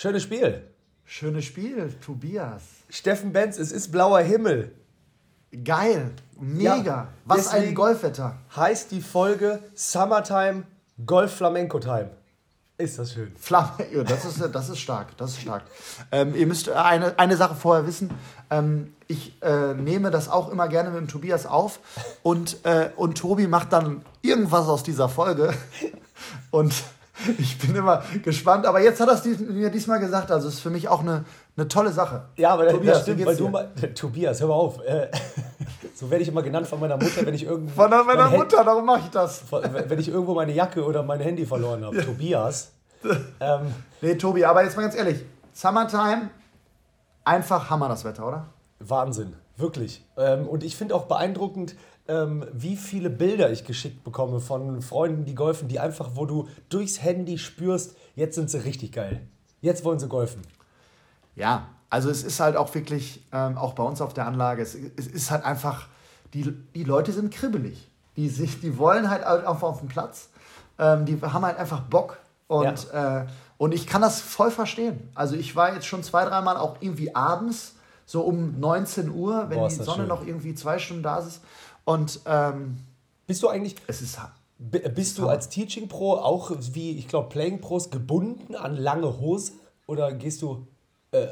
Schönes Spiel. Schönes Spiel, Tobias. Steffen Benz, es ist blauer Himmel. Geil, mega. Ja, Was ein Golfwetter. Heißt die Folge Summertime Golf Flamenco Time. Ist das schön. Flamme, ja, das ist, das ist stark, das ist stark. Ähm, ihr müsst eine, eine Sache vorher wissen. Ähm, ich äh, nehme das auch immer gerne mit dem Tobias auf und, äh, und Tobi macht dann irgendwas aus dieser Folge. Und ich bin immer gespannt. Aber jetzt hat er es dies, mir diesmal gesagt, also ist für mich auch eine, eine tolle Sache. Ja, aber Tobias, das stimmt, weil du mal. Tobias, hör mal auf. Äh, so werde ich immer genannt von meiner Mutter, wenn ich irgendwo. Von meiner mein Mutter, darum mache ich das. Wenn ich irgendwo meine Jacke oder mein Handy verloren habe. Tobias. Ähm, Nee, Tobi, aber jetzt mal ganz ehrlich. Summertime, einfach Hammer das Wetter, oder? Wahnsinn, wirklich. Ähm, und ich finde auch beeindruckend, ähm, wie viele Bilder ich geschickt bekomme von Freunden, die golfen, die einfach, wo du durchs Handy spürst, jetzt sind sie richtig geil. Jetzt wollen sie golfen. Ja, also es ist halt auch wirklich, ähm, auch bei uns auf der Anlage, es, es ist halt einfach, die, die Leute sind kribbelig. Die, sich, die wollen halt einfach auf den Platz. Ähm, die haben halt einfach Bock. Und, äh, und ich kann das voll verstehen. Also ich war jetzt schon zwei, dreimal auch irgendwie abends, so um 19 Uhr, wenn Boah, die Sonne schön. noch irgendwie zwei Stunden da ist. Und ähm, Bist du eigentlich, es ist bist du als Teaching Pro auch wie, ich glaube, Playing Pros gebunden an lange Hose? Oder gehst du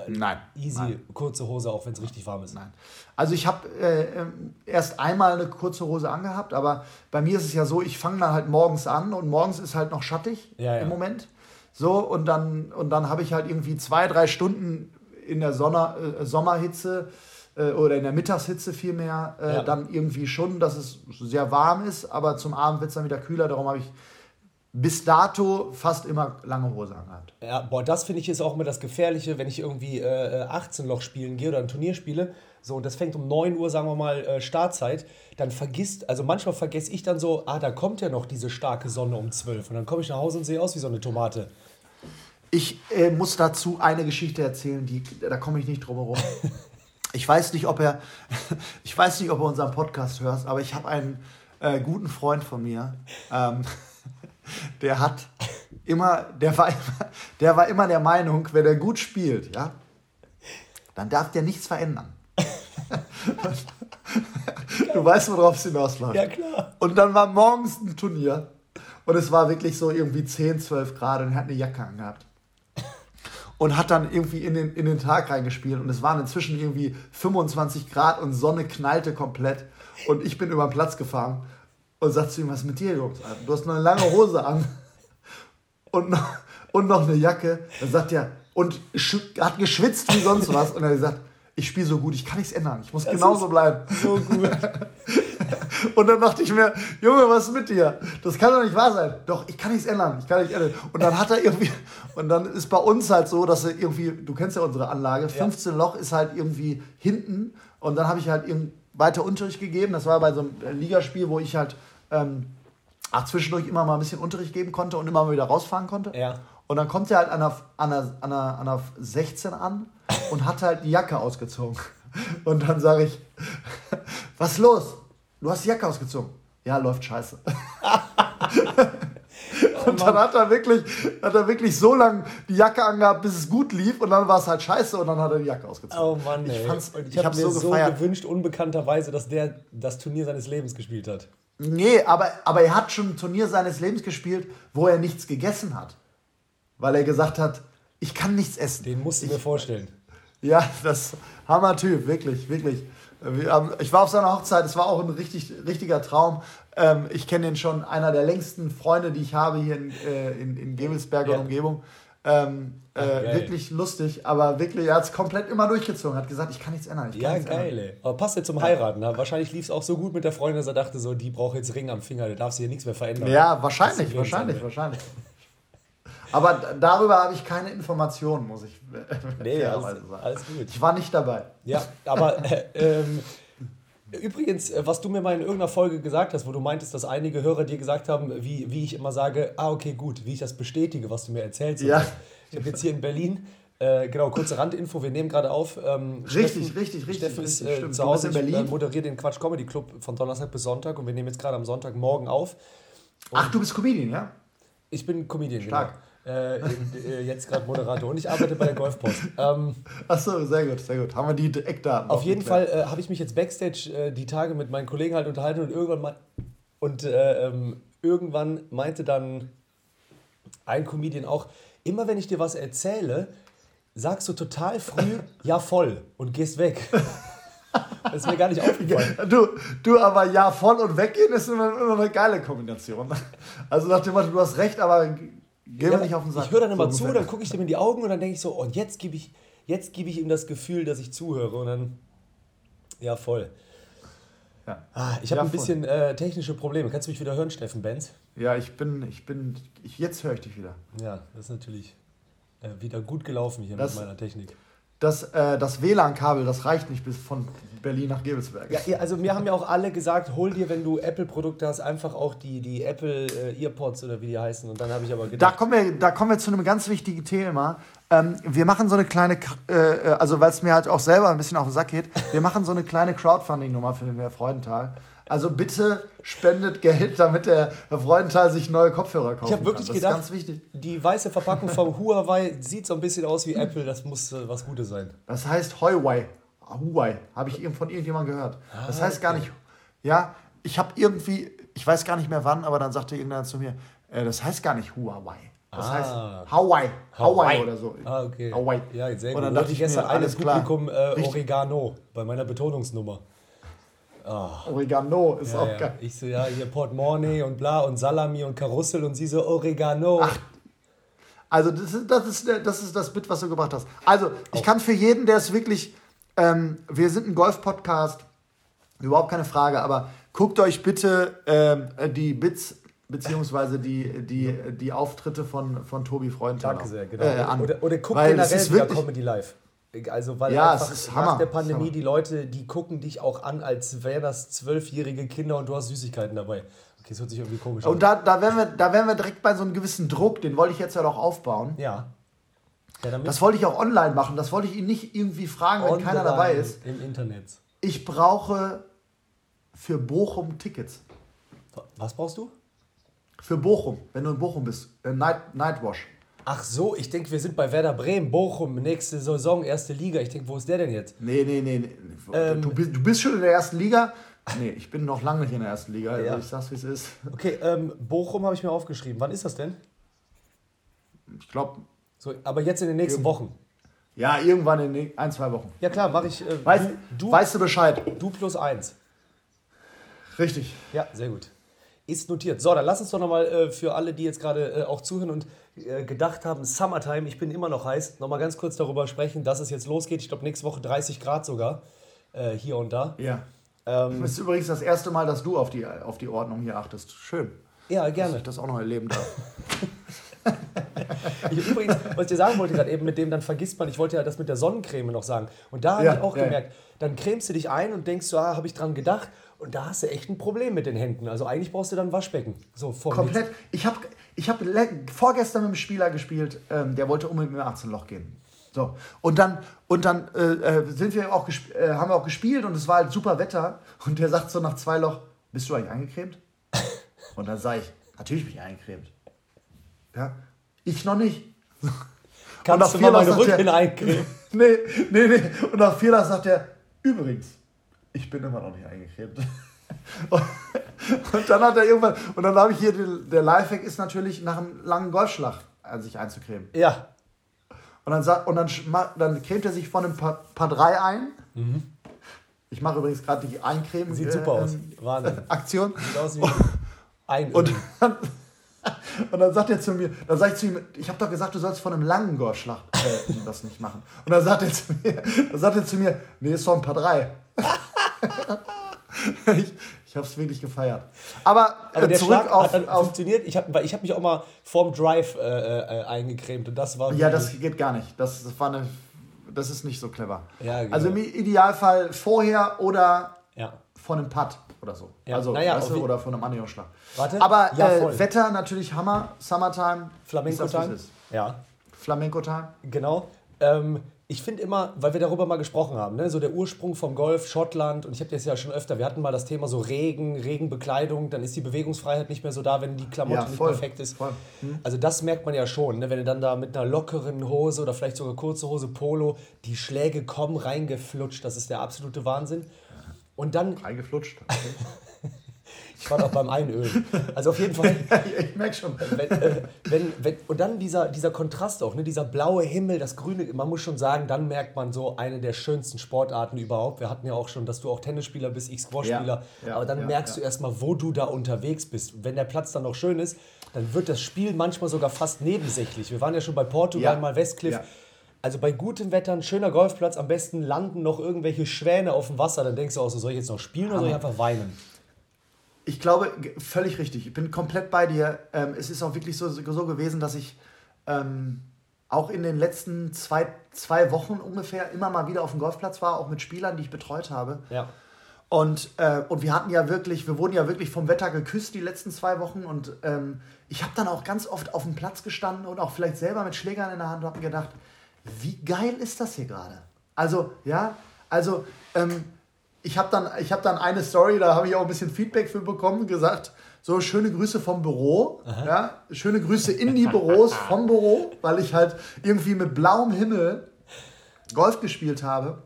nein. easy, Nein. kurze Hose, auch wenn es richtig warm ist? Nein. Also ich habe äh, ähm, erst einmal eine kurze Hose angehabt, aber bei mir ist es ja so, ich fange dann halt morgens an und morgens ist halt noch schattig Ja, ja. im Moment. So, und dann, und dann habe ich halt irgendwie zwei, drei Stunden in der Sonne, äh, Sommerhitze äh, oder in der Mittagshitze vielmehr, äh, Ja. dann irgendwie schon, dass es sehr warm ist, aber zum Abend wird es dann wieder kühler, darum habe ich bis dato fast immer lange Hose angehabt. Ja, boah, das finde ich ist auch immer das Gefährliche, wenn ich irgendwie äh, 18 Loch spielen gehe oder ein Turnier spiele. So, und das fängt um 9 Uhr, sagen wir mal, äh, Startzeit. Dann vergisst, also manchmal vergesse ich dann so, ah, da kommt ja noch diese starke Sonne um 12. Und dann komme ich nach Hause und sehe aus wie so eine Tomate. Ich äh, muss dazu eine Geschichte erzählen, die, da komme ich nicht drum herum. Ich weiß nicht, ob er, ich weiß nicht, ob er unseren Podcast hört, aber ich habe einen äh, guten Freund von mir, ähm, der hat immer, der war immer, der war immer der Meinung, wenn er gut spielt, ja, dann darf der nichts verändern. du weißt, worauf es hinausläuft. Ja, klar. Und dann war morgens ein Turnier und es war wirklich so irgendwie 10, 12 Grad und er hat eine Jacke angehabt. Und hat dann irgendwie in den, in den Tag reingespielt und es waren inzwischen irgendwie 25 Grad und Sonne knallte komplett. Und ich bin über den Platz gefahren und sagte zu ihm, was ist mit dir, Jungs? Du hast eine lange Hose an und noch, und noch eine Jacke. Dann sagt er, und hat geschwitzt wie sonst was. Und er hat gesagt, ich spiele so gut, ich kann nichts ändern. Ich muss genauso ist bleiben. So gut. Und dann dachte ich mir, Junge, was ist mit dir? Das kann doch nicht wahr sein. Doch, ich kann nichts ändern. Ich kann nichts ändern. Und dann hat er irgendwie, und dann ist bei uns halt so, dass er irgendwie, du kennst ja unsere Anlage, 15 Loch ist halt irgendwie hinten. Und dann habe ich halt weiter Unterricht gegeben. Das war bei so einem Ligaspiel, wo ich halt ähm, ach, zwischendurch immer mal ein bisschen Unterricht geben konnte und immer mal wieder rausfahren konnte. Ja. Und dann kommt er halt an der, an, der, an, der, an der 16 an und hat halt die Jacke ausgezogen. Und dann sage ich, was ist los? Du hast die Jacke ausgezogen. Ja, läuft scheiße. und dann hat er wirklich, hat er wirklich so lange die Jacke angehabt, bis es gut lief und dann war es halt scheiße und dann hat er die Jacke ausgezogen. Oh Mann, ey. Ich, fand's, ich, ich habe mir so so, gewünscht, unbekannterweise, dass der das Turnier seines Lebens gespielt hat. Nee, aber, aber er hat schon ein Turnier seines Lebens gespielt, wo er nichts gegessen hat. Weil er gesagt hat, ich kann nichts essen. Den musst du mir vorstellen. Ja, das Hammer-Typ, wirklich, wirklich. Haben, ich war auf seiner Hochzeit, es war auch ein richtig, richtiger Traum. Ähm, ich kenne ihn schon, einer der längsten Freunde, die ich habe hier in, äh, in, in Gebelsberg Ja. Umgebung. Ähm, Ach, äh, geil. wirklich lustig, aber wirklich, er hat es komplett immer durchgezogen, hat gesagt, ich kann nichts ändern. Kann Ja, nichts geil, ändern. Aber passt ja zum Heiraten. Ne? Wahrscheinlich lief es auch so gut mit der Freundin, dass er dachte, so, die braucht jetzt Ring am Finger, da darf sie hier nichts mehr verändern. Ja, wahrscheinlich, ist wahrscheinlich, Lebensende. wahrscheinlich. Aber darüber habe ich keine Informationen, muss ich Nee, alles, sagen. alles gut. Ich war nicht dabei. Ja, aber äh, ähm, übrigens, äh, was du mir mal in irgendeiner Folge gesagt hast, wo du meintest, dass einige Hörer dir gesagt haben, wie, wie ich immer sage, ah, okay, gut, wie ich das bestätige, was du mir erzählst. Ja. Ich habe jetzt hier in Berlin, äh, genau, kurze Randinfo, wir nehmen gerade auf. Ähm, Richtig, Steffen, richtig, richtig, Steffen ist äh, zu Hause in ich, Berlin? äh, moderiere den Quatsch Comedy Club von Donnerstag bis Sonntag und wir nehmen jetzt gerade am Sonntagmorgen auf. Ach, du bist Comedian, ja? Ich bin Comedian, Stark. genau. Äh, in, äh, jetzt gerade Moderator und ich arbeite bei der Golfpost. Ähm, Achso, sehr gut, sehr gut. Haben wir die Eckdaten. auf jeden Fall äh, habe ich mich jetzt backstage äh, die Tage mit meinen Kollegen halt unterhalten und irgendwann mal und äh, ähm, irgendwann meinte dann ein Comedian auch, immer wenn ich dir was erzähle, sagst du total früh ja voll und gehst weg. das ist mir gar nicht aufgefallen. Du, du aber ja voll und weggehen ist immer, immer eine geile Kombination. Also nach dem Motto, du hast recht, aber geh mir Ja, nicht auf den Sack. Ich höre dann immer So zu, dann gucke ich dem in die Augen und dann denke ich so, und jetzt gebe ich, jetzt gebe ich ihm das Gefühl, dass ich zuhöre und dann, ja voll. Ja. Ah, ich habe Ja, ein bisschen äh, technische Probleme. Kannst du mich wieder hören, Steffen Benz? Ja, ich bin, ich bin, ich, jetzt höre ich dich wieder. Ja, das ist natürlich äh, wieder gut gelaufen hier Das- mit meiner Technik. Das, äh, das WLAN-Kabel, das reicht nicht bis von Berlin nach Gebelsberg. Ja, also mir haben ja auch alle gesagt, hol dir, wenn du Apple-Produkte hast, einfach auch die, die Apple äh, Earpods oder wie die heißen. Und dann habe ich aber Da gedacht, kommen wir, da kommen wir zu einem ganz wichtigen Thema. Ähm, wir machen so eine kleine, äh, äh, also weil es mir halt auch selber ein bisschen auf den Sack geht, wir machen so eine kleine Crowdfunding-Nummer für den Herr Freudenthal. Also bitte spendet Geld, damit der Herr Freudenthal sich neue Kopfhörer kaufen ich habe wirklich kann. Das gedacht, ist ganz wichtig. die weiße Verpackung vom Huawei sieht so ein bisschen aus wie Apple. Das muss äh, was Gutes sein. Das heißt Huawei. Huawei. Habe ich von irgendjemandem gehört. Das Ah, heißt gar nicht. Ja, ich habe irgendwie, ich weiß gar nicht mehr wann, aber dann sagte irgendeiner zu mir, äh, das heißt gar nicht Huawei. Das Ah. heißt Hawaii. Hawaii oder so. Ah, okay. Hawaii. Ja, sehr Und gut. dann Und dachte ich gestern mir, alles. Publikum äh. Oregano bei meiner Betonungsnummer. Oregano ist Ja, auch ja. geil. Ich so, ja, hier Portemonnaie und bla und Salami und Karussell und sie so Oregano. Also das ist, das ist, das ist das Bit, was du gebracht hast. Also ich kann für jeden, der es wirklich, ähm, wir sind ein Golf-Podcast, überhaupt keine Frage, aber guckt euch bitte ähm, die Bits beziehungsweise die, die, die Auftritte von, von Tobi Freudenthal Danke sehr, genau. äh, an. oder, oder guck Weil es generell wieder Comedy Live. Also, weil Ja, einfach es ist nach Hammer. der Es Pandemie die Leute, die gucken dich auch an, als wären das zwölfjährige Kinder und du hast Süßigkeiten dabei. Okay, das hört sich irgendwie komisch an. Und da, da, wären wir, da wären wir direkt bei so einem gewissen Druck, den wollte ich jetzt ja noch aufbauen. Ja. Ja, Das wollte ich auch online machen, das wollte ich ihn nicht irgendwie fragen, wenn keiner dabei ist. Im Internet. Ich brauche für Bochum Tickets. Was brauchst du? Für Bochum, wenn du in Bochum bist. Äh, Night, Nightwash. Ach so, ich denke, wir sind bei Werder Bremen, Bochum, nächste Saison, erste Liga. Ich denke, wo ist der denn jetzt? Nee, nee, nee. nee. Ähm, du, bist, du bist schon in der ersten Liga. Nee, ich bin noch lange nicht in der ersten Liga. Also Ja. ich sag's, wie es ist. Okay, ähm, Bochum habe ich mir aufgeschrieben. Wann ist das denn? Ich glaube, So, aber jetzt in den nächsten Wochen. ja, irgendwann in den- ein, zwei Wochen. Ja klar, mache ich. Äh, Weißt, du, weißt du Bescheid? du plus eins. Richtig. Ja, sehr gut. Ist notiert. So, dann lass uns doch nochmal äh, für alle, die jetzt gerade äh, auch zuhören und äh, gedacht haben, Summertime, ich bin immer noch heiß, nochmal ganz kurz darüber sprechen, dass es jetzt losgeht. Ich glaube, nächste Woche 30 Grad sogar. Äh, hier und da. Ja. Ähm, Das ist übrigens das erste Mal, dass du auf die, auf die Ordnung hier achtest. Schön. ja, Dass gerne. ich das auch noch erleben darf. Ich, übrigens, was ich dir sagen wollte gerade eben mit dem, dann vergisst man, ich wollte ja das mit der Sonnencreme noch sagen. Und da habe Ja, ich auch ja. gemerkt, dann cremst du dich ein und denkst so, ah, habe ich dran gedacht. Und da hast du echt ein Problem mit den Händen. Also eigentlich brauchst du dann ein Waschbecken. So Komplett. Ich habe ich hab vorgestern mit einem Spieler gespielt, ähm, der wollte unbedingt mit dem 18-Loch gehen. So. Und dann, und dann äh, äh, sind wir auch äh, haben wir auch gespielt und es war halt super Wetter. Und der sagt so nach zwei Loch, bist du eigentlich eingecremt? Und dann sage ich, natürlich bin ich eingecremt. Ja, ich noch nicht. Kannst nach du vier mal meine Rücken eincremen? Nee, nee, nee. Und nach vier Loch sagt er, übrigens, ich bin immer noch nicht eingecremt. Und, und dann hat er irgendwann, und dann habe ich hier, den, der Lifehack ist natürlich nach einem langen Golfschlag äh, sich einzucremen. Ja. Und dann, sagt, und dann, dann cremt er sich von einem Paar, Paar 3 ein. Ich mache übrigens gerade die Eincremen. Mhm. Sieht äh, super aus. ähm, Wahnsinn. Aktion. Sieht aus wie ein Und dann, und dann sagt er zu mir, dann sage ich zu ihm, ich habe doch gesagt, du sollst von einem langen Golfschlag äh, das nicht machen. Und dann sagt er zu mir, dann sagt er zu mir, nee, ist doch ein paar drei. ich ich habe es wirklich gefeiert. Aber, Aber äh, der zurück Schlag auf, hat dann auf funktioniert. Ich habe ich hab mich auch mal vorm Drive äh, äh, eingecremt und das war. ja, das geht gar nicht. Das, das war eine, das ist nicht so clever. Ja, genau. Also im Idealfall vorher oder Ja. von einem Putt oder so. Ja, Also, naja, weißt du, oder von einem Anhörschlag. Warte. Aber Ja, äh. Wetter natürlich Hammer. Summertime. Flamenco Ist das, wie Time. es ist. Ja, Flamenco Time. genau. Ähm, ich finde immer, weil wir darüber mal gesprochen haben, ne, so der Ursprung vom Golf, Schottland, und ich habe das ja schon öfter, wir hatten mal das Thema so Regen, Regenbekleidung, dann ist die Bewegungsfreiheit nicht mehr so da, wenn die Klamotte ja, voll, nicht perfekt ist. Hm. Also das merkt man ja schon, ne, wenn du dann da mit einer lockeren Hose oder vielleicht sogar kurze Hose, Polo, die Schläge kommen reingeflutscht, das ist der absolute Wahnsinn. Und dann. Reingeflutscht. Ich war doch beim Einölen. Also auf jeden Fall. ich merke schon. Wenn, äh, wenn, wenn, und dann dieser, dieser Kontrast auch, ne? dieser blaue Himmel, das grüne, man muss schon sagen, dann merkt man so eine der schönsten Sportarten überhaupt. Wir hatten ja auch schon, dass du auch Tennisspieler bist, ich Squashspieler. Ja, ja, aber dann ja, merkst du erstmal, wo du da unterwegs bist. Wenn der Platz dann noch schön ist, dann wird das Spiel manchmal sogar fast nebensächlich. Wir waren ja schon bei Portugal, mal Westcliff. Also bei gutem Wetter, ein schöner Golfplatz, am besten landen noch irgendwelche Schwäne auf dem Wasser. Dann denkst du auch so, soll ich jetzt noch spielen oder soll ich einfach weinen? Ich glaube, völlig richtig. Ich bin komplett bei dir. Ähm, es ist auch wirklich so, so gewesen, dass ich ähm, auch in den letzten zwei, zwei Wochen ungefähr immer mal wieder auf dem Golfplatz war, auch mit Spielern, die ich betreut habe. Ja. Und, äh, und wir hatten ja wirklich, wir wurden ja wirklich vom Wetter geküsst die letzten zwei Wochen. Und ähm, ich habe dann auch ganz oft auf dem Platz gestanden und auch vielleicht selber mit Schlägern in der Hand und habe mir gedacht, wie geil ist das hier gerade? Also, ja, also ähm, ich habe dann, hab dann eine Story, da habe ich auch ein bisschen Feedback für bekommen, gesagt, so schöne Grüße vom Büro, ja, schöne Grüße in die Büros vom Büro, weil ich halt irgendwie mit blauem Himmel Golf gespielt habe.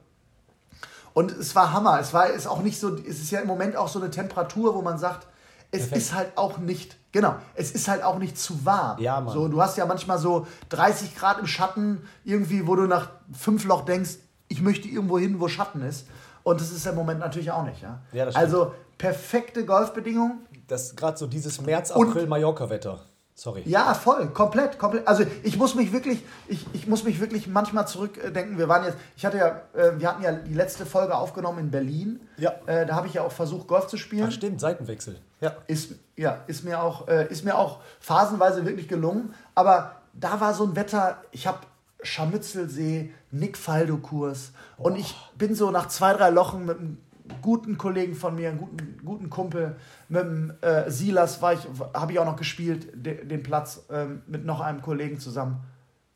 Und es war Hammer. Es war ist auch nicht so, es ist ja im Moment auch so eine Temperatur, wo man sagt, es Perfekt. ist halt auch nicht, genau, es ist halt auch nicht zu warm. Ja, Mann. So, du hast ja manchmal so 30 Grad im Schatten, irgendwie, wo du nach fünf Loch denkst, ich möchte irgendwo hin, wo Schatten ist. Und das ist im Moment natürlich auch nicht. Ja? ja also perfekte Golfbedingungen. Das gerade so dieses März-April-Mallorca-Wetter. Sorry. Ja, voll, komplett, komplett. Also ich muss mich wirklich, ich, ich muss mich wirklich manchmal zurückdenken. Wir waren jetzt, ich hatte ja, äh, wir hatten ja die letzte Folge aufgenommen in Berlin. Ja. Äh, da habe ich ja auch versucht, Golf zu spielen. Ach stimmt, Seitenwechsel. Ja. Ist, ja, ist mir auch, äh, ist mir auch phasenweise wirklich gelungen. Aber da war so ein Wetter, ich habe Scharmützelsee, Nick Faldo-Kurs. Und ich bin so nach zwei, drei Lochen mit einem guten Kollegen von mir, einem guten, guten Kumpel, mit dem äh, Silas ich, habe ich auch noch gespielt, de, den Platz ähm, mit noch einem Kollegen zusammen.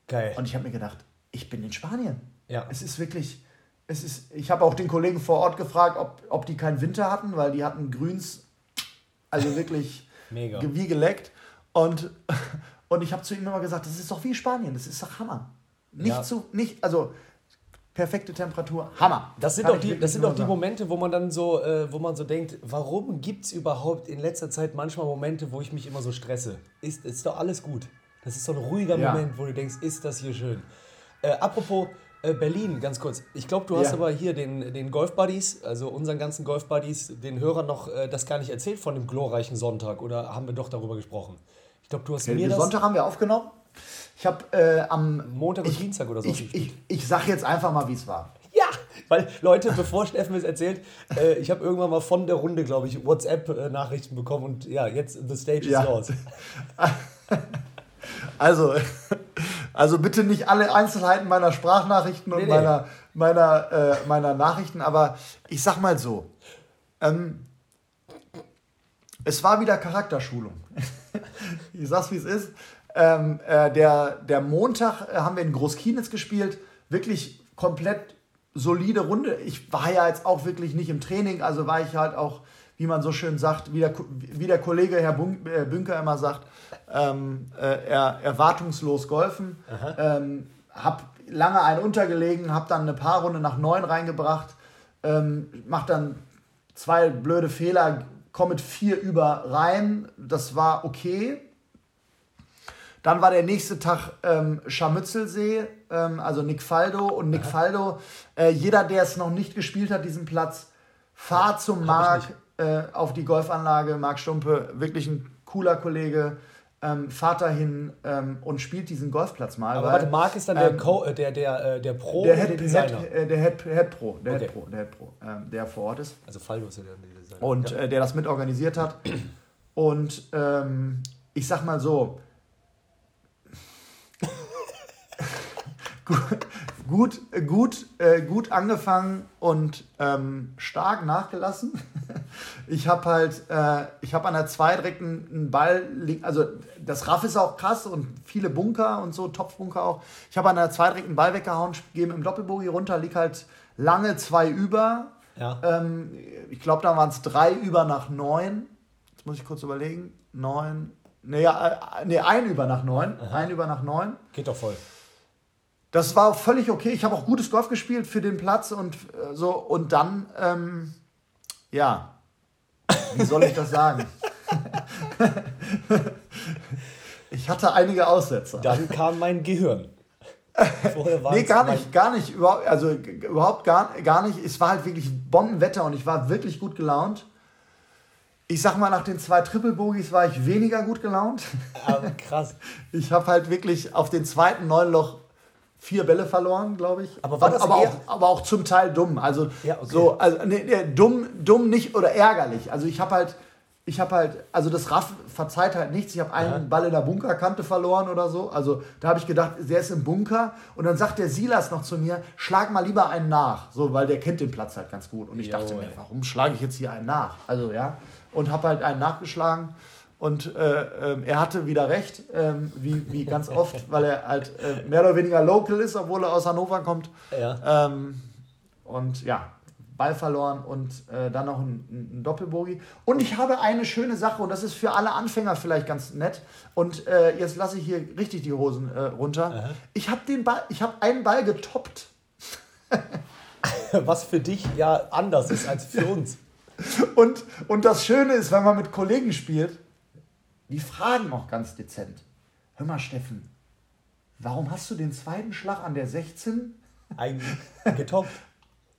Geil. Und ich habe mir gedacht, ich bin in Spanien. Ja. Es ist wirklich, es ist, ich habe auch den Kollegen vor Ort gefragt, ob, ob die keinen Winter hatten, weil die hatten Grüns, also wirklich Mega. wie geleckt. Und, und ich habe zu ihm immer gesagt, das ist doch wie Spanien, das ist doch Hammer. Nicht ja. zu, nicht, also perfekte Temperatur, Hammer. Das sind doch die, das sind doch die Momente, wo man dann so, äh, wo man so denkt, warum gibt es überhaupt in letzter Zeit manchmal Momente, wo ich mich immer so stresse? Ist, ist doch alles gut. Das ist so ein ruhiger ja. Moment, wo du denkst, ist das hier schön. Äh, apropos äh, Berlin, ganz kurz. Ich glaube, du hast ja. aber hier den, den Golf Buddies, also unseren ganzen Golf Buddies, den Hörern noch äh, das gar nicht erzählt von dem glorreichen Sonntag oder haben wir doch darüber gesprochen? Ich glaube, du hast okay, mir das. Sonntag haben wir aufgenommen. Ich habe äh, am Montag und Dienstag oder so. Ich, ich, ich sag jetzt einfach mal, wie es war. Ja, weil Leute, bevor Steffen es erzählt, äh, ich habe irgendwann mal von der Runde, glaube ich, WhatsApp-Nachrichten bekommen und ja, jetzt the stage ja. is yours. Also, also bitte nicht alle Einzelheiten meiner Sprachnachrichten und nee, nee. meiner, meiner, äh, meiner Nachrichten, aber ich sag mal so. Ähm, es war wieder Charakterschulung. ich sag's wie es ist. Ähm, äh, der, der Montag äh, haben wir in Großkienitz gespielt. Wirklich komplett solide Runde. Ich war ja jetzt auch wirklich nicht im Training, also war ich halt auch, wie man so schön sagt, wie der, wie der Kollege Herr äh, Bünker immer sagt, ähm, äh, er, erwartungslos golfen. Ähm, hab lange einen untergelegen, hab dann eine Paarrunde nach neun reingebracht, ähm, mach dann zwei blöde Fehler, komme mit vier über rein. Das war okay. Dann war der nächste Tag ähm, Scharmützelsee, ähm, also Nick Faldo. Und Nick Faldo, äh, jeder, der es noch nicht gespielt hat, diesen Platz, fahr zum Marc äh, auf die Golfanlage. Marc Stumpe, wirklich ein cooler Kollege. Ähm, fahrt dahin ähm, und spielt diesen Golfplatz mal. Aber weil, warte, Marc ist dann der, ähm, Co, äh, der, der, äh, der Pro der Head, der Designer? Head, äh, der Head, Head Pro, der okay. Head Pro, der Head Pro, ähm, der vor Ort ist. Also Faldo ist ja der Designer. Und ja. Äh, der das mitorganisiert hat. Und ähm, ich sag mal so, gut, gut, äh, gut angefangen und ähm, stark nachgelassen. ich habe halt, äh, ich habe an der 2 direkt einen, einen Ball, also das Raff ist auch krass und viele Bunker und so, Topfbunker auch. Ich habe an der 2 direkt einen Ball weggehauen, gehe im Doppelbogi runter, lieg halt lange zwei über. Ja. Ähm, ich glaube, da waren es drei über nach neun. Jetzt muss ich kurz überlegen. Neun. Nee, ja, äh, nee ein über nach neun. Aha. Ein über nach neun. Geht doch voll. Das war völlig okay. Ich habe auch gutes Golf gespielt für den Platz und äh, so. Und dann, ähm, ja, wie soll ich das sagen? ich hatte einige Aussetzer. Dann kam mein Gehirn. nee, gar nicht, gar nicht, überhaupt, also überhaupt gar, gar nicht. Es war halt wirklich Bombenwetter und ich war wirklich gut gelaunt. Ich sag mal, nach den zwei Triple Bogies war ich weniger gut gelaunt. Aber krass. Ich habe halt wirklich auf den zweiten neun Loch vier Bälle verloren, glaube ich. Aber, war das aber, auch, aber auch zum Teil dumm. Also, ja, okay. so, also nee, nee, dumm, dumm nicht oder ärgerlich. Also ich habe halt ich habe halt, also das Raff verzeiht halt nichts. Ich habe einen ja. Ball in der Bunkerkante verloren oder so. Also da habe ich gedacht, der ist im Bunker. Und dann sagt der Silas noch zu mir, schlag mal lieber einen nach. So, weil der kennt den Platz halt ganz gut. Und ich jo, dachte mir, warum schlage ich jetzt hier einen nach? Also ja. Und habe halt einen nachgeschlagen. Und äh, äh, er hatte wieder recht, äh, wie, wie ganz oft, weil er halt äh, mehr oder weniger local ist, obwohl er aus Hannover kommt. Ja. Ähm, und ja, Ball verloren und äh, dann noch ein, ein Doppelbogi. Und ich habe eine schöne Sache und das ist für alle Anfänger vielleicht ganz nett. Und äh, jetzt lasse ich hier richtig die Hosen äh, runter. Aha. Ich habe den Ball, ich habe einen Ball getoppt. Was für dich ja anders ist als für uns. und, und das Schöne ist, wenn man mit Kollegen spielt, die fragen auch ganz dezent. Hör mal, Steffen, warum hast du den zweiten Schlag an der 16 Ein getoppt?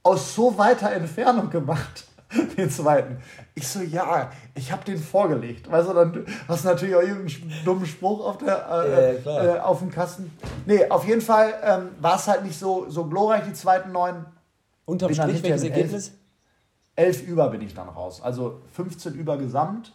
aus so weiter Entfernung gemacht, den zweiten. Ich so, ja, ich habe den vorgelegt. Weißt du, dann hast du natürlich auch irgendeinen dummen Spruch auf, der, äh, ja, äh, auf dem Kasten. Nee, auf jeden Fall ähm, war es halt nicht so, so glorreich, die zweiten neun. Unterm Strich, welches Ergebnis? Elf, elf über bin ich dann raus. Also 15 über gesamt.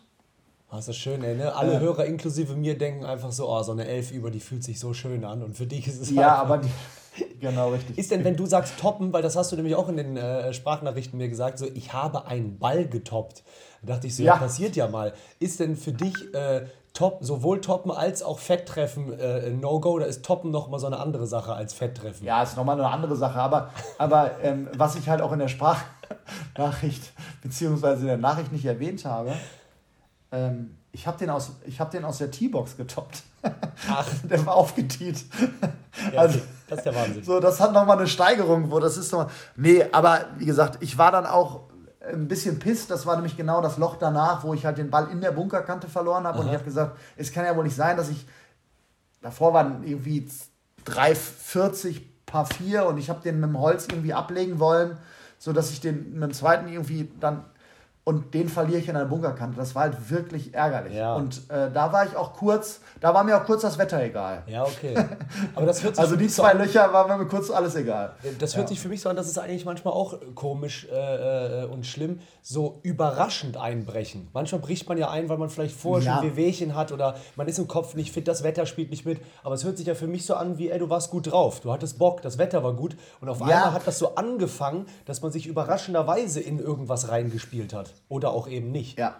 Ist das schön, ey, ne? Alle äh, Hörer inklusive mir denken einfach so, oh, so eine Elf über, die fühlt sich so schön an. Und für dich ist es Ja, aber die, Genau, richtig. Ist denn, wenn du sagst toppen, weil das hast du nämlich auch in den äh, Sprachnachrichten mir gesagt, so ich habe einen Ball getoppt. Da dachte ich so, ja, ja passiert ja mal. Ist denn für dich äh, top, sowohl toppen als auch Fetttreffen äh, No-Go oder ist toppen nochmal so eine andere Sache als Fetttreffen? Ja, ist nochmal eine andere Sache. Aber, aber ähm, was ich halt auch in der Sprachnachricht beziehungsweise in der Nachricht nicht erwähnt habe, ähm, ich habe den, aus, hab den aus der T-Box getoppt. Ach. der war aufgetiet. Ja, also, das ist der Wahnsinn. So, das hat nochmal eine Steigerung, wo das ist nochmal. Nee, aber wie gesagt, ich war dann auch ein bisschen pisst. Das war nämlich genau das Loch danach, wo ich halt den Ball in der Bunkerkante verloren habe. Und ich habe gesagt, es kann ja wohl nicht sein, dass ich. Davor waren irgendwie 340 Paar 4 und ich habe den mit dem Holz irgendwie ablegen wollen, sodass ich den mit dem zweiten irgendwie dann und den verliere ich in einer Bunkerkante. Das war halt wirklich ärgerlich. Ja. Und äh, da war ich auch kurz, da war mir auch kurz das Wetter egal. Ja, okay. Aber das hört sich also die zwei so Löcher waren mir kurz alles egal. Das hört ja. sich für mich so an, dass es eigentlich manchmal auch komisch äh, äh, und schlimm, so überraschend einbrechen. Manchmal bricht man ja ein, weil man vielleicht vorher ja. schon Wehwehchen hat oder man ist im Kopf nicht fit, das Wetter spielt nicht mit. Aber es hört sich ja für mich so an, wie, ey, du warst gut drauf, du hattest Bock, das Wetter war gut. Und auf einmal hat das so angefangen, dass man sich überraschenderweise in irgendwas reingespielt hat. Oder auch eben nicht. Ja.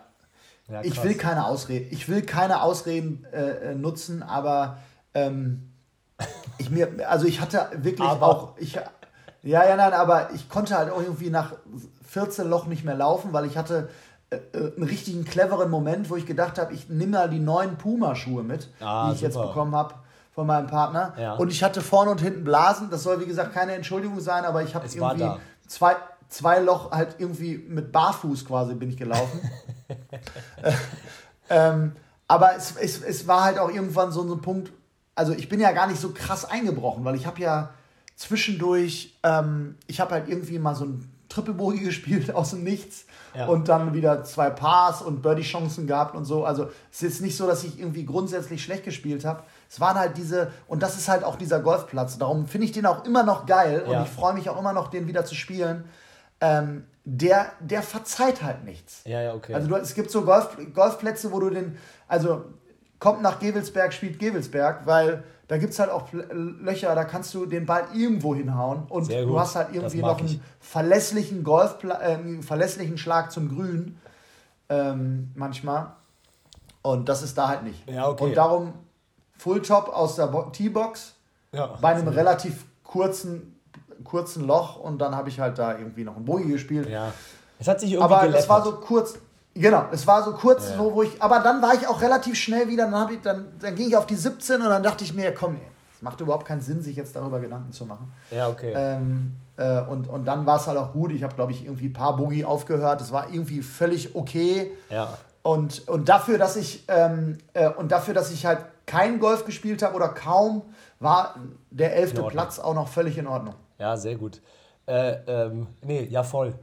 ja ich will keine Ausreden. Ich will keine Ausreden äh, äh, nutzen, aber ähm, ich mir, also ich hatte wirklich aber. auch. Ich, ja, ja, nein, aber ich konnte halt auch irgendwie nach 14 Loch nicht mehr laufen, weil ich hatte äh, äh, einen richtigen cleveren Moment, wo ich gedacht habe, ich nehme mal die neuen Puma-Schuhe mit, ah, die ich super. jetzt bekommen habe von meinem Partner. Ja. Und ich hatte vorne und hinten Blasen. Das soll, wie gesagt, keine Entschuldigung sein, aber ich habe irgendwie zwei, zwei Loch halt irgendwie mit Barfuß quasi bin ich gelaufen. äh, ähm, aber es, es, es war halt auch irgendwann so, so ein Punkt, also ich bin ja gar nicht so krass eingebrochen, weil ich habe ja zwischendurch, ähm, ich habe halt irgendwie mal so ein Triple Bogey gespielt aus dem Nichts ja. und dann wieder zwei Pars und Birdie-Chancen gehabt und so. Also es ist jetzt nicht so, dass ich irgendwie grundsätzlich schlecht gespielt habe. Es waren halt diese, und das ist halt auch dieser Golfplatz. Darum finde ich den auch immer noch geil ja. und ich freue mich auch immer noch, den wieder zu spielen ähm, der, der verzeiht halt nichts. Ja, ja, okay. Also du, es gibt so Golf, Golfplätze, wo du den, also kommt nach Gewelsberg, spielt Gewelsberg, weil da gibt es halt auch Löcher, da kannst du den Ball irgendwo hinhauen und du hast halt irgendwie noch einen verlässlichen Golf, äh, einen verlässlichen Schlag zum Grün. ähm, manchmal. Und das ist da halt nicht. Ja, okay. Und darum Fulltop aus der Bo- T-Box Ja, bei einem relativ kurzen, kurzen Loch und dann habe ich halt da irgendwie noch ein Bogie gespielt. Ja. Es hat sich irgendwie Aber geleppert. es war so kurz, genau, es war so kurz, Ja. so, wo ich, aber dann war ich auch relativ schnell wieder, dann, ich, dann, dann ging ich auf die 17 und dann dachte ich mir, komm, es macht überhaupt keinen Sinn, sich jetzt darüber Gedanken zu machen. Ja, okay. Ähm, äh, und, und dann war es halt auch gut. Ich habe, glaube ich, irgendwie ein paar Boogie aufgehört. Es war irgendwie völlig okay. ja. Und, und dafür, dass ich ähm, äh, und dafür, dass ich halt kein Golf gespielt habe oder kaum, war der elfte. Platz auch noch völlig in Ordnung. Ja, sehr gut. Äh, ähm, nee, ja, voll.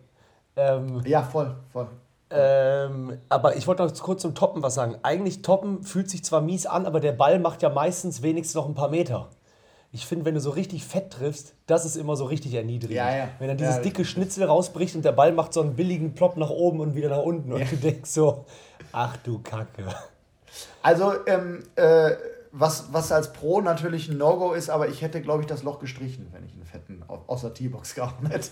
Ähm, Ja, voll, voll. ähm, aber ich wollte noch kurz zum Toppen was sagen. Eigentlich Toppen fühlt sich zwar mies an, aber der Ball macht ja meistens wenigstens noch ein paar Meter. Ich finde, wenn du so richtig fett triffst, das ist immer so richtig erniedrigend. Ja, ja. Wenn dann dieses Ja, dicke Schnitzel rausbricht und der Ball macht so einen billigen Plop nach oben und wieder nach unten und du denkst so, ach du Kacke. Also, ähm, äh, was, was als Pro natürlich ein No-Go ist, aber ich hätte, glaube ich, das Loch gestrichen, wenn ich einen fetten au- aus der T-Box gehauen hätte.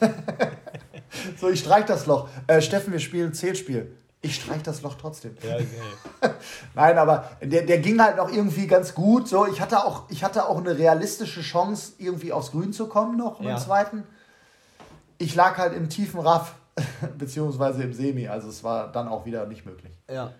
so, ich streich das Loch. Äh, Steffen, wir spielen Zählspiel. Ich streich das Loch trotzdem. Ja, geil. Nein, aber der, der ging halt noch irgendwie ganz gut. So, ich hatte auch, ich hatte auch eine realistische Chance, irgendwie aufs Grün zu kommen noch Ja. im zweiten. Ich lag halt im tiefen Raff, beziehungsweise im Semi. Also es war dann auch wieder nicht möglich. Ja.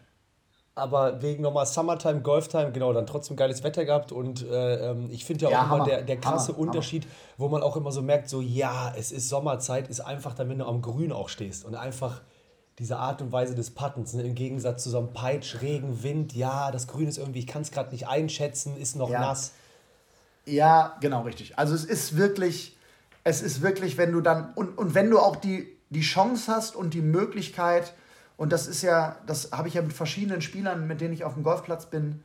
Aber wegen nochmal Summertime, Golftime, genau, dann trotzdem geiles Wetter gehabt und äh, ähm, ich finde ja auch Ja, immer Hammer. der, der krasse Hammer, Unterschied, wo man auch immer so merkt, so ja, es ist Sommerzeit, ist einfach dann, wenn du am Grün auch stehst und einfach diese Art und Weise des Puttens, ne, im Gegensatz zu so einem Peitsch, Regen, Wind, ja, das Grün ist irgendwie, ich kann es gerade nicht einschätzen, ist noch Ja. nass. Ja, genau, richtig. Also es ist wirklich, es ist wirklich, wenn du dann, und, und wenn du auch die, die Chance hast und die Möglichkeit, und das ist ja, das habe ich ja mit verschiedenen Spielern, mit denen ich auf dem Golfplatz bin,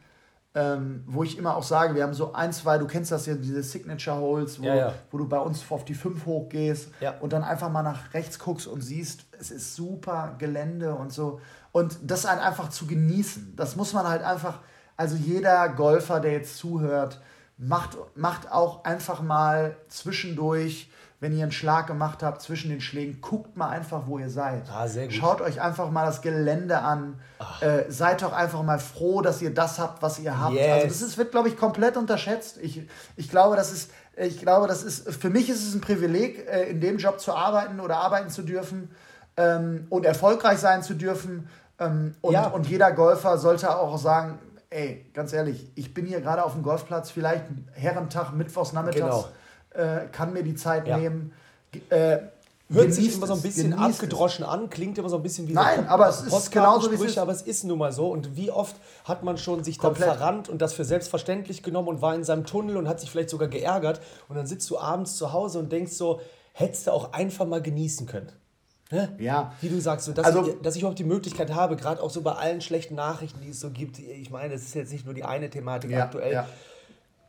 ähm, wo ich immer auch sage, wir haben so ein, zwei, du kennst das ja, diese Signature Holes, wo, Ja, ja. wo du bei uns auf die 5 hochgehst Ja. und dann einfach mal nach rechts guckst und siehst, es ist super Gelände und so. Und das halt einfach zu genießen, das muss man halt einfach, also jeder Golfer, der jetzt zuhört, macht, macht auch einfach mal zwischendurch, wenn ihr einen Schlag gemacht habt, zwischen den Schlägen, guckt mal einfach, wo ihr seid. Ah. Schaut euch einfach mal das Gelände an. Äh, seid doch einfach mal froh, dass ihr das habt, was ihr habt. Yes. Also das ist, wird, glaube ich, komplett unterschätzt. Ich, ich glaube, das ist, ich glaube, das ist, für mich ist es ein Privileg, äh, in dem Job zu arbeiten oder arbeiten zu dürfen ähm, und erfolgreich sein zu dürfen. Ähm, und, Ja. und jeder Golfer sollte auch sagen, ey, ganz ehrlich, ich bin hier gerade auf dem Golfplatz, vielleicht einen Herrentag, mittwochs, nachmittags, äh, kann mir die Zeit Ja. nehmen. Äh, Hört sich immer so ein bisschen genießt es. abgedroschen an, klingt immer so ein bisschen wie Nein, so aber es ist genauso, wie es ist. aber es ist nun mal so. Und wie oft hat man schon sich dann Komplett. verrannt und das für selbstverständlich genommen und war in seinem Tunnel und hat sich vielleicht sogar geärgert. Und dann sitzt du abends zu Hause und denkst so, hättest du auch einfach mal genießen können. Ne? Ja. Wie du sagst, so, dass, Also- ich, dass ich auch die Möglichkeit habe, gerade auch so bei allen schlechten Nachrichten, die es so gibt, ich meine, es ist jetzt nicht nur die eine Thematik Ja, aktuell, ja.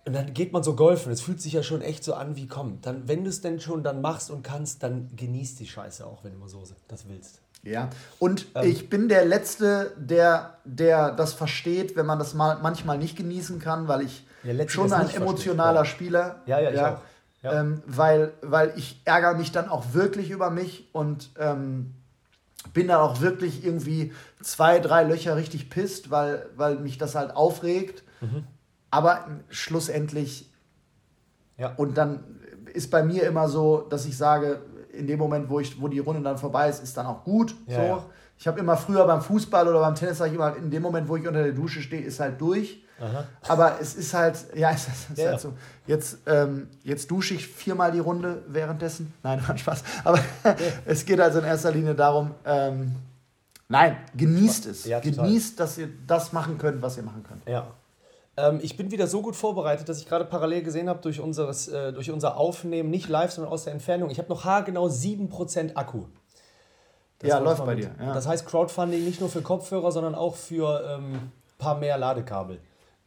Und dann geht man so golfen. Es fühlt sich ja schon echt so an wie, komm, dann, wenn du es denn schon dann machst und kannst, dann genieß die Scheiße auch, wenn du mal so das willst. Ja, und Ähm. ich bin der Letzte, der, der das versteht, wenn man das mal manchmal nicht genießen kann, weil ich Letzte, schon ein versteht, emotionaler ja. Spieler. Ja, ja, ich auch. Ja. Ähm, weil, weil ich ärgere mich dann auch wirklich über mich und ähm, bin dann auch wirklich irgendwie zwei, drei Löcher richtig pisst, weil, weil mich das halt aufregt. Mhm. Aber schlussendlich Ja. und dann ist bei mir immer so, dass ich sage, in dem Moment, wo, ich, wo die Runde dann vorbei ist, ist dann auch gut. Ja, so. ja. Ich habe immer früher beim Fußball oder beim Tennis, sage ich immer, in dem Moment, wo ich unter der Dusche stehe, ist halt durch. Aha. Aber es ist halt, ja, es ist, es ist halt so. Jetzt, ähm, jetzt dusche ich viermal die Runde währenddessen. Nein, war Spaß. Aber es geht also in erster Linie darum, ähm, nein, genießt es. Genießt, dass ihr das machen könnt, was ihr machen könnt. Ja. Ähm, ich bin wieder so gut vorbereitet, dass ich gerade parallel gesehen habe durch, unseres, äh, durch unser Aufnehmen, nicht live, sondern aus der Entfernung. Ich habe noch haargenau 7% Akku. Das Ja, läuft bei mal dir, ja. Das heißt Crowdfunding nicht nur für Kopfhörer, sondern auch für ein ähm, paar mehr Ladekabel.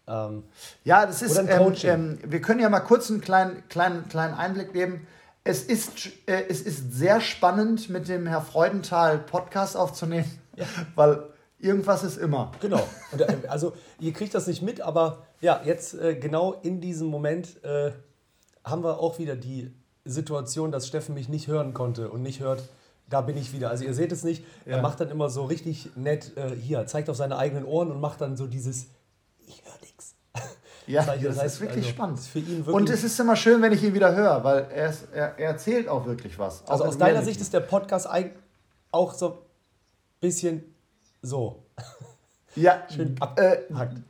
Ähm, Ja, das ist, ähm, ähm, wir können ja mal kurz einen kleinen, kleinen, kleinen Einblick geben. Es ist, äh, es ist sehr spannend, mit dem Herr Freudenthal Podcast aufzunehmen, weil irgendwas ist immer. Genau. Und, äh, also ihr kriegt das nicht mit, aber ja, jetzt äh, genau in diesem Moment äh, haben wir auch wieder die Situation, dass Steffen mich nicht hören konnte und nicht hört, Da bin ich wieder. Also ihr seht es nicht. Ja. Er macht dann immer so richtig nett, äh, hier, zeigt auf seine eigenen Ohren und macht dann so dieses, ich höre nichts. Ja, das, das heißt, ist wirklich also, spannend. Ist für ihn wirklich und es ist immer schön, wenn ich ihn wieder höre, weil er, ist, er, er erzählt auch wirklich was. Also aus deiner Sicht ist der Podcast auch so ein bisschen so. Ja, schön äh,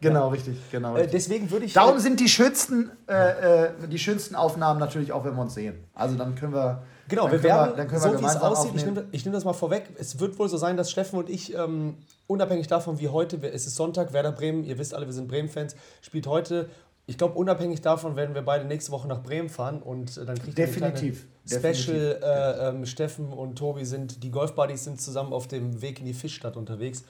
genau, ja. richtig, genau. Äh, deswegen würde ich. Darum sind die schönsten, äh, äh, die schönsten Aufnahmen natürlich auch, wenn wir uns sehen. Also dann können wir. Genau, wir werden, wir, so wie es aussieht, ich nehme nehm das mal vorweg. Es wird wohl so sein, dass Steffen und ich, ähm, unabhängig davon wie heute, es ist Sonntag, Werder Bremen, ihr wisst alle, wir sind Bremen-Fans, spielt heute. Ich glaube, unabhängig davon werden wir beide nächste Woche nach Bremen fahren und äh, dann kriegt ihr Definitiv. Special. Äh, ähm, Steffen und Tobi sind, die Golf-Buddies sind zusammen auf dem Weg in die Fischstadt unterwegs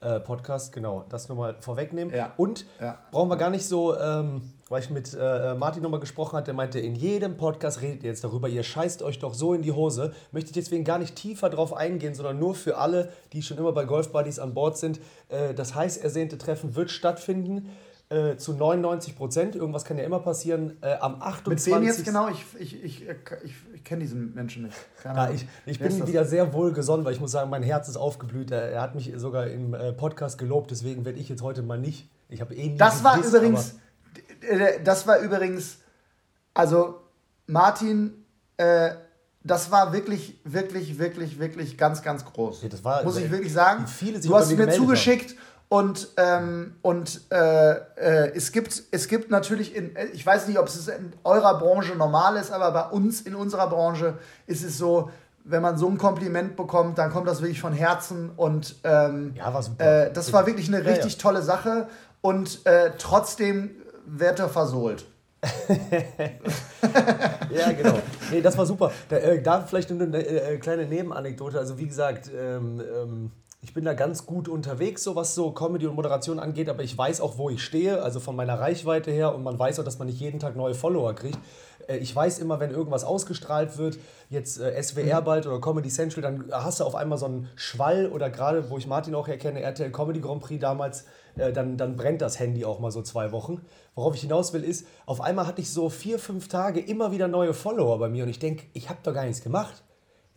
äh, Podcast, genau, das nur mal vorwegnehmen. Ja. Und ja. brauchen wir gar nicht so, ähm, weil ich mit äh, Martin nochmal gesprochen hatte, der meinte, in jedem Podcast redet ihr jetzt darüber, ihr scheißt euch doch so in die Hose. Möchte ich deswegen gar nicht tiefer drauf eingehen, sondern nur für alle, die schon immer bei Golf Buddies an Bord sind. Äh, das heiß ersehnte Treffen wird stattfinden. Äh, zu 99 Prozent. Irgendwas kann ja immer passieren. Äh, am 28. Mit wem jetzt genau? Ich, ich, ich, ich, ich kenne diesen Menschen nicht. Ja, ich ich bin wieder sehr wohlgesonnen, weil ich muss sagen, mein Herz ist aufgeblüht. Er, er hat mich sogar im äh, Podcast gelobt, deswegen werde ich jetzt heute mal nicht. Ich habe eh nie Das war Diss, übrigens, das war übrigens, also Martin, äh, das war wirklich, wirklich, wirklich, wirklich ganz, ganz groß. Ja, war, muss ich wirklich sagen. du hast mir zugeschickt. Haben und, ähm, und äh, äh, es, gibt, es gibt natürlich, in, ich weiß nicht, ob es in eurer Branche normal ist, aber bei uns in unserer Branche ist es so, wenn man so ein Kompliment bekommt, dann kommt das wirklich von Herzen und ähm, ja, war super. Äh, das war wirklich eine richtig ja, ja. tolle Sache und äh, trotzdem wird er versohlt. ja, genau. Nee, das war super. Da, äh, da vielleicht eine, eine, äh, kleine Nebenanekdote. Also wie gesagt, ähm, ähm, ich bin da ganz gut unterwegs, so was so Comedy und Moderation angeht, aber ich weiß auch, wo ich stehe, also von meiner Reichweite her und man weiß auch, dass man nicht jeden Tag neue Follower kriegt. Äh, ich weiß immer, wenn irgendwas ausgestrahlt wird, jetzt äh, SWR mhm. bald oder Comedy Central, dann hast du auf einmal so einen Schwall oder gerade, wo ich Martin auch erkenne, RTL Comedy Grand Prix damals, äh, dann, dann brennt das Handy auch mal so zwei Wochen. Worauf ich hinaus will, ist, auf einmal hatte ich so vier, fünf Tage immer wieder neue Follower bei mir und ich denke, ich habe doch gar nichts gemacht.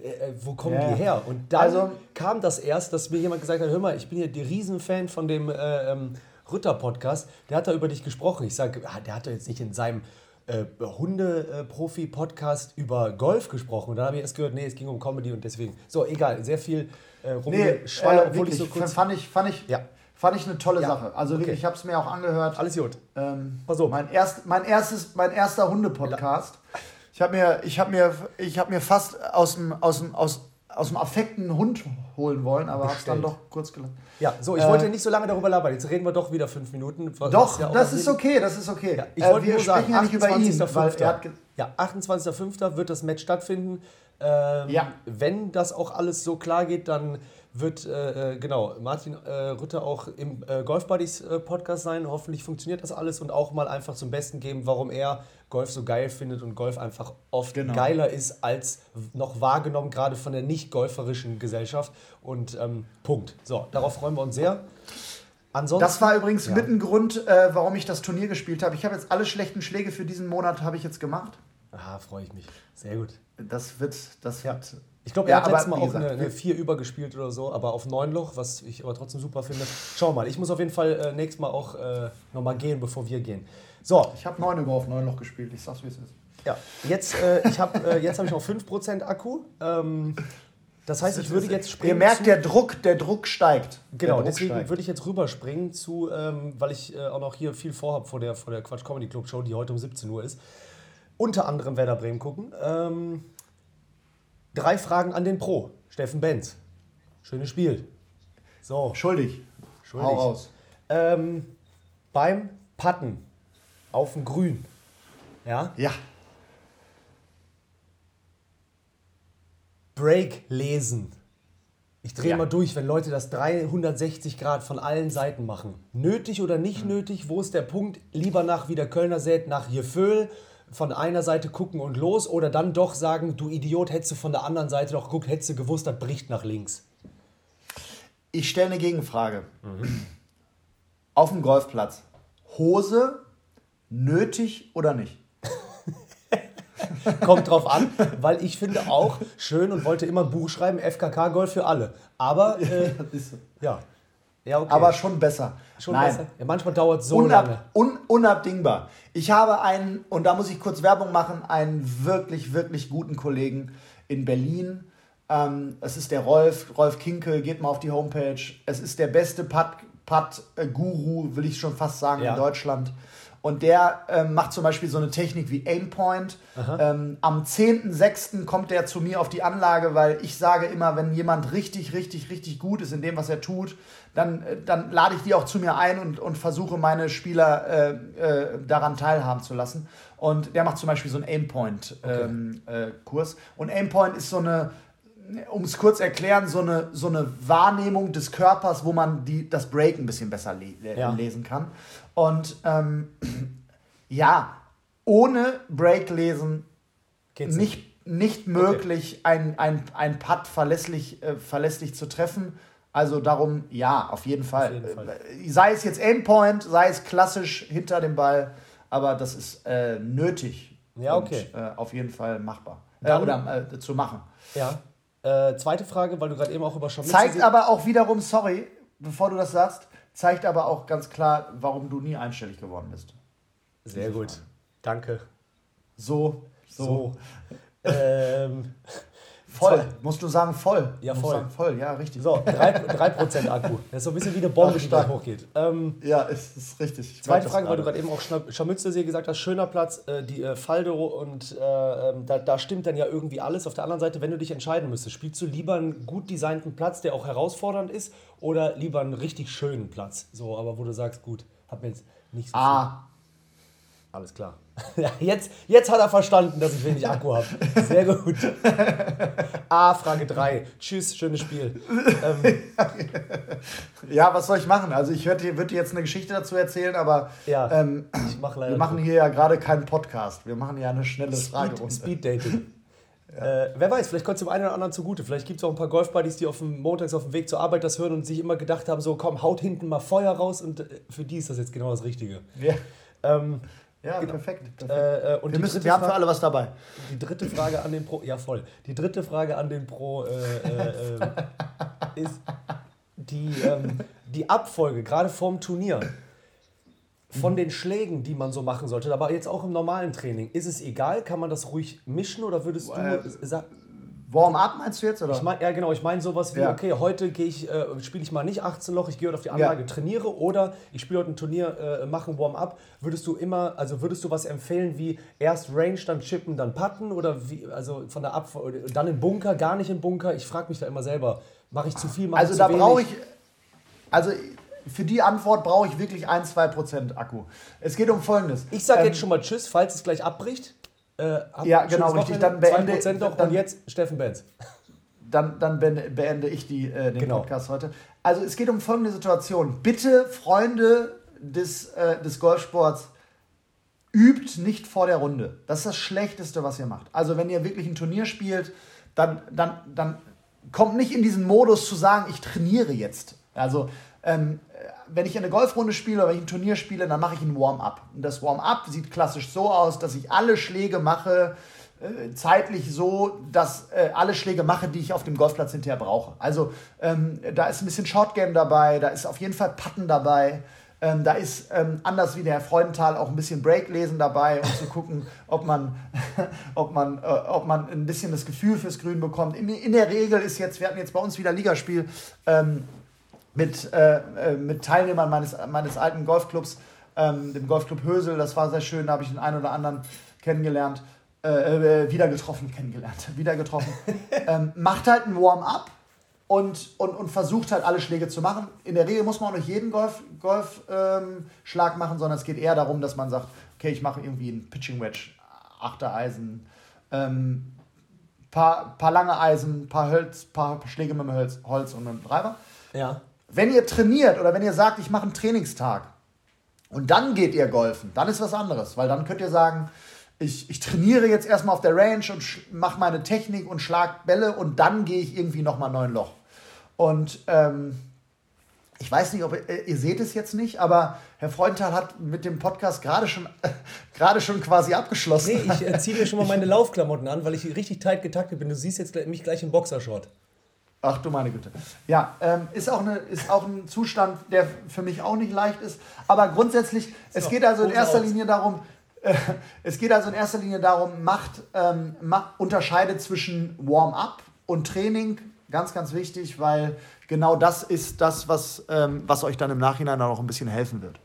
Äh, äh, wo kommen yeah. die her? Und dann also, kam das erst, dass mir jemand gesagt hat, hör mal, ich bin ja der Riesenfan von dem äh, ähm, Rütter-Podcast, der hat da über dich gesprochen. Ich sage, ah, der hat doch jetzt nicht in seinem äh, Hunde-Profi-Podcast über Golf gesprochen. Und dann habe ich erst gehört, nee, es ging um Comedy und deswegen. So, egal, sehr viel äh, rumgeschwall, nee, äh, obwohl ich so kurz... Fand ich, fand ich, ja. Fand ich eine tolle ja. Sache. Also okay. ich habe es mir auch angehört. Alles gut. Ähm, Pass auf. Mein, erst, mein, erstes, mein erster Hunde-Podcast. Ja. Ich habe mir, ich hab mir, hab mir fast aus dem, aus dem, aus, aus dem Affekt einen Hund holen wollen, aber habe es dann doch kurz gelassen. Ja, so, ich äh, wollte nicht so lange darüber labern. Jetzt reden wir doch wieder fünf Minuten. Doch, ja das ist okay, das ist okay. Ja, ich äh, wollte wir nur sagen, ja nicht über ihn, weil er hat ja, 28.05. wird das Match stattfinden. Ähm, ja. Wenn das auch alles so klar geht, dann wird äh, äh, genau Martin äh, Rütter auch im äh, Golf Buddies äh, Podcast sein. Hoffentlich funktioniert das alles und auch mal einfach zum Besten geben, warum er Golf so geil findet und Golf einfach oft genau. geiler ist als noch wahrgenommen, gerade von der nicht golferischen Gesellschaft. Und ähm, Punkt. So, darauf freuen wir uns sehr. Ansonsten, das war übrigens ja. mit ein Grund, äh, warum ich das Turnier gespielt habe. Ich habe jetzt alle schlechten Schläge für diesen Monat habe ich jetzt gemacht. Ah, freue ich mich. Sehr gut. Das wird, das ja. wird ich glaube, er ja, hat letztes Mal auch gesagt, eine, eine 4 übergespielt oder so, aber auf 9 Loch, was ich aber trotzdem super finde. Schau mal, ich muss auf jeden Fall äh, nächstes Mal auch äh, nochmal gehen, bevor wir gehen. So. Ich habe 9 über auf 9 Loch gespielt, ich sag's wie es ist. Ja, jetzt, äh, ich hab, äh, jetzt habe ich noch 5% Akku. Ähm, das heißt, ich würde jetzt springen. Ihr merkt, der Druck, der Druck steigt. Genau, Druck deswegen steigt. würde ich jetzt rüberspringen zu, ähm, weil ich äh, auch noch hier viel vorhabe vor der, vor der Quatsch Comedy Club Show, die heute um 17 Uhr ist. Unter anderem Werder Bremen gucken. Ähm, Drei Fragen an den Pro. Steffen Benz. Schönes Spiel. So. Schuldig. Schuldig. Hau raus. Ähm, beim Patten auf dem Grün. Ja? Ja. Break lesen. Ich drehe ja. mal durch, wenn Leute das 360 Grad von allen Seiten machen. Nötig oder nicht mhm. nötig? Wo ist der Punkt? Lieber nach, wie der Kölner sät, nach Jeföhl von einer Seite gucken und los oder dann doch sagen, du Idiot, hättest du von der anderen Seite doch geguckt, hättest du gewusst, das bricht nach links? Ich stelle eine Gegenfrage. Mhm. Auf dem Golfplatz. Hose nötig oder nicht? Kommt drauf an, weil ich finde auch schön und wollte immer ein Buch schreiben, FKK Golf für alle. Aber äh, ja. Ja, okay. Aber schon besser. Schon Nein. besser. Ja, manchmal dauert es so Unab lange. Un unabdingbar. Ich habe einen, und da muss ich kurz Werbung machen, einen wirklich, wirklich guten Kollegen in Berlin. Ähm, es ist der Rolf, Rolf Kinkel, geht mal auf die Homepage. Es ist der beste Putt-Guru, will ich schon fast sagen, ja. in Deutschland. Und der ähm, macht zum Beispiel so eine Technik wie Aimpoint. Ähm, am 10.06. kommt der zu mir auf die Anlage, weil ich sage immer, wenn jemand richtig, richtig, richtig gut ist in dem, was er tut, dann, äh, dann lade ich die auch zu mir ein und, und versuche meine Spieler äh, äh, daran teilhaben zu lassen. Und der macht zum Beispiel so einen Aimpoint-Kurs. Ähm, äh, und Aimpoint ist so eine, um es kurz erklären, so eine, so eine Wahrnehmung des Körpers, wo man die, das Break ein bisschen besser le ja. lesen kann. Und ähm, ja, ohne Break lesen Geht's nicht, nicht möglich, okay. ein, ein, ein Putt verlässlich, äh, verlässlich zu treffen. Also darum, ja, auf jeden Fall. Auf jeden Fall. Äh, sei es jetzt Aimpoint, sei es klassisch hinter dem Ball, aber das ist äh, nötig. Ja, okay. Und, äh, auf jeden Fall machbar. Dann, oder äh, zu machen. Ja. Äh, zweite Frage, weil du gerade eben auch über Scharmützel... Zeigt aber auch wiederum, sorry, bevor du das sagst, zeigt aber auch ganz klar, warum du nie einstellig geworden bist. Sehr gut. Danke. So, so. so. ähm, voll. Zwei. Musst du sagen voll. Ja, voll. Sagen, voll, ja, richtig. So, 3%, 3 Akku. Das ist so ein bisschen wie eine Bombe, die da hochgeht. Ähm, ja, ist, ist richtig. Ich zweite Frage, weil du gerade eben auch Scharmützelsee gesagt hast, schöner Platz, äh, die äh, Falde und äh, ähm, da, da stimmt dann ja irgendwie alles. Auf der anderen Seite, wenn du dich entscheiden müsstest, spielst du lieber einen gut designten Platz, der auch herausfordernd ist, oder lieber einen richtig schönen Platz? So, aber wo du sagst, gut, hab mir jetzt nicht so. Ah. Alles klar. Jetzt, jetzt hat er verstanden, dass ich wenig Akku habe. Sehr gut. A, Frage 3. Tschüss, schönes Spiel. Ähm, ja, was soll ich machen? Also ich würde dir jetzt eine Geschichte dazu erzählen, aber ja, ähm, mach wir machen hier ja gerade keinen Podcast. Wir machen ja eine schnelle Frage. Speed Dating. Ja. Äh, wer weiß, vielleicht kommt es dem einen oder anderen zugute. Vielleicht gibt es auch ein paar Golfbuddies, die auf dem montags auf dem Weg zur Arbeit das hören und sich immer gedacht haben: so, komm, haut hinten mal Feuer raus und äh, für die ist das jetzt genau das Richtige. Ja. Ähm, ja, perfekt. perfekt. Äh, und wir, müssen, wir haben für alle was dabei. Die dritte Frage an den Pro, ja voll. Die dritte Frage an den Pro äh, äh, ähm, ist die, ähm, die Abfolge, gerade vorm Turnier, von mhm. den Schlägen, die man so machen sollte, aber jetzt auch im normalen Training. Ist es egal? Kann man das ruhig mischen oder würdest du äh, sagen Warm-up meinst du jetzt? Oder? Ich mein, ja, genau. Ich meine sowas wie, ja. okay, heute ich, äh, spiele ich mal nicht 18 Loch, ich gehe heute auf die Anlage, ja. trainiere oder ich spiele heute ein Turnier, äh, mache ein Warm-up. Würdest du immer, also würdest du was empfehlen wie erst Range, dann Chippen, dann Putten oder wie, also von der Ab dann im Bunker, gar nicht im Bunker? Ich frage mich da immer selber, mache ich zu viel, mache also ich zu wenig? Also da brauche ich, also für die Antwort brauche ich wirklich 1-2% Akku. Es geht um Folgendes. Ich sage ähm, jetzt schon mal Tschüss, falls es gleich abbricht. Äh, ja, genau, richtig. Dann beende, doch dann, und jetzt Steffen Benz. Dann, dann beende ich die, äh, den genau. Podcast heute. Also es geht um folgende Situation. Bitte, Freunde des, äh, des Golfsports, übt nicht vor der Runde. Das ist das Schlechteste, was ihr macht. Also wenn ihr wirklich ein Turnier spielt, dann, dann, dann kommt nicht in diesen Modus zu sagen, ich trainiere jetzt. Also ähm, wenn ich eine Golfrunde spiele oder wenn ich ein Turnier spiele, dann mache ich ein Warm-up. Und das Warm-up sieht klassisch so aus, dass ich alle Schläge mache, äh, zeitlich so, dass äh, alle Schläge mache, die ich auf dem Golfplatz hinterher brauche. Also ähm, da ist ein bisschen Shortgame dabei, da ist auf jeden Fall Putten dabei. Ähm, da ist ähm, anders wie der Herr Freudenthal auch ein bisschen Breaklesen dabei, um zu gucken, ob man, ob, man, äh, ob man ein bisschen das Gefühl fürs Grün bekommt. In, in, der Regel ist jetzt, wir hatten jetzt bei uns wieder Ligaspiel, ähm, mit, äh, äh, mit Teilnehmern meines, meines alten Golfclubs, ähm, dem Golfclub Hösel. Das war sehr schön, da habe ich den einen oder anderen kennengelernt, äh, äh wieder getroffen, kennengelernt, wieder getroffen. ähm, macht halt ein Warm-up und, und, und versucht halt alle Schläge zu machen. In der Regel muss man auch nicht jeden Golfschlag Golf, ähm, machen, sondern es geht eher darum, dass man sagt, okay, ich mache irgendwie einen Pitching Wedge, Achter Eisen, ähm, paar, paar lange Eisen, paar Holz, paar Schläge mit dem Holz, Holz und einem Treiber. Ja. Wenn ihr trainiert oder wenn ihr sagt, ich mache einen Trainingstag und dann geht ihr golfen, dann ist was anderes, weil dann könnt ihr sagen, ich, ich trainiere jetzt erstmal auf der Range und mache meine Technik und schlag Bälle und dann gehe ich irgendwie nochmal neun Loch. Und ähm, ich weiß nicht, ob ihr, äh, ihr seht es jetzt nicht, aber Herr Freudenthal hat mit dem Podcast gerade schon, äh, schon quasi abgeschlossen. Nee, ich äh, ziehe mir schon mal meine Laufklamotten an, weil ich richtig tight getaktet bin. Du siehst jetzt mich gleich im Boxershort. Ach du meine Güte. Ja, ähm, ist, auch eine, ist auch ein Zustand, der für mich auch nicht leicht ist. Aber grundsätzlich, so, es geht also in erster aus. Linie darum, äh, es geht also in erster Linie darum, macht, ähm, macht unterscheidet zwischen Warm-up und Training. Ganz, ganz wichtig, weil genau das ist das, was, ähm, was euch dann im Nachhinein auch ein bisschen helfen wird.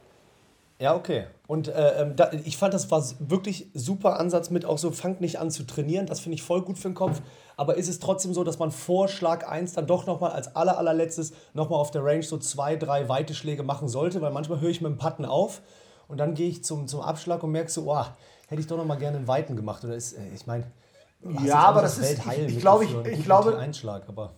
Ja, okay. Und äh, ähm, da, ich fand, das war wirklich super Ansatz mit auch so, fangt nicht an zu trainieren. Das finde ich voll gut für den Kopf. Aber ist es trotzdem so, dass man vor Schlag 1 dann doch nochmal als aller, allerletztes nochmal auf der Range so zwei, drei weite Schläge machen sollte? Weil manchmal höre ich mit dem Putten auf und dann gehe ich zum, zum Abschlag und merke so, oh, hätte ich doch nochmal gerne einen weiten gemacht. Oder ist, äh, ich meine, ja, aber das, das ist, ich, ich glaube, ich, ich glaube, Einschlag, aber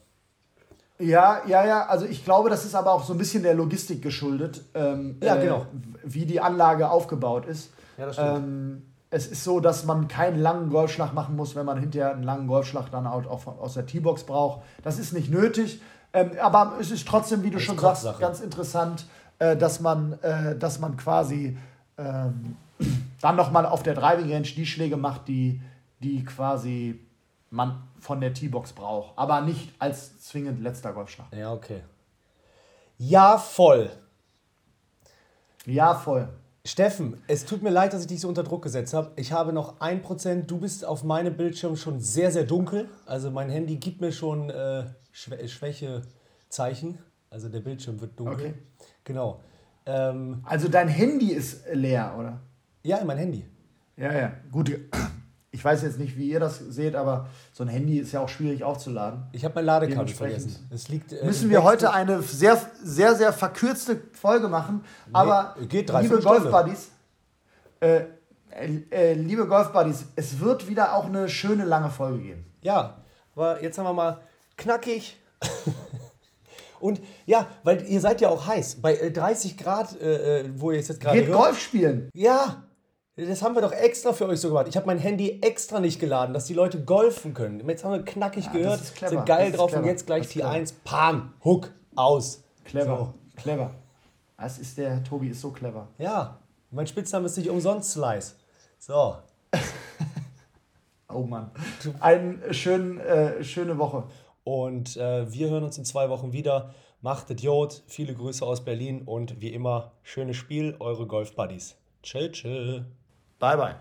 ja, ja, ja. Also ich glaube, das ist aber auch so ein bisschen der Logistik geschuldet, ähm, ja, genau. Äh, wie die Anlage aufgebaut ist. Ja, das stimmt. Ähm, es ist so, dass man keinen langen Golfschlag machen muss, wenn man hinterher einen langen Golfschlag dann auch aus der T-Box braucht. Das ist nicht nötig. Ähm, aber es ist trotzdem, wie du schon sagst, ganz interessant, äh, dass, man, äh, dass man quasi ähm, dann nochmal auf der Driving Range die Schläge macht, die, die quasi man von der T-Box braucht. Aber nicht als zwingend letzter Golfschlag. Ja, okay. Ja, voll. Ja, voll. Steffen, es tut mir leid, dass ich dich so unter Druck gesetzt habe. Ich habe noch 1%. Du bist auf meinem Bildschirm schon sehr, sehr dunkel. Also mein Handy gibt mir schon äh, Schwä Schwächezeichen. Also der Bildschirm wird dunkel. Okay. Genau. Ähm, also dein Handy ist leer, oder? Ja, mein Handy. Ja, ja. Gut, ich weiß jetzt nicht, wie ihr das seht, aber so ein Handy ist ja auch schwierig aufzuladen. Ich habe mein Ladekabel vergessen. Es liegt, äh, müssen wir heute eine sehr, sehr, sehr verkürzte Folge machen. Nee, aber geht drei, liebe Golf-Buddies, äh, äh, liebe Golf-Buddies, es wird wieder auch eine schöne lange Folge geben. Ja, aber jetzt haben wir mal knackig. Und ja, weil ihr seid ja auch heiß. Bei 30 äh, Grad, äh, äh, wo ihr jetzt gerade. Geht hört, Golf spielen. Ja, das haben wir doch extra für euch so gemacht. Ich habe mein Handy extra nicht geladen, dass die Leute golfen können. Jetzt haben wir knackig ja, gehört, sind geil drauf und jetzt gleich T1, Pam, Hook, aus. Clever, so. clever. Das ist der, Tobi ist so clever. Ja, mein Spitzname ist nicht umsonst Slice. So. oh Mann. Eine schön, äh, schöne Woche. Und äh, wir hören uns in zwei Wochen wieder. Macht Idiot. Viele Grüße aus Berlin und wie immer, schönes Spiel, eure Golf Buddies. Chill, chill. Bay bay.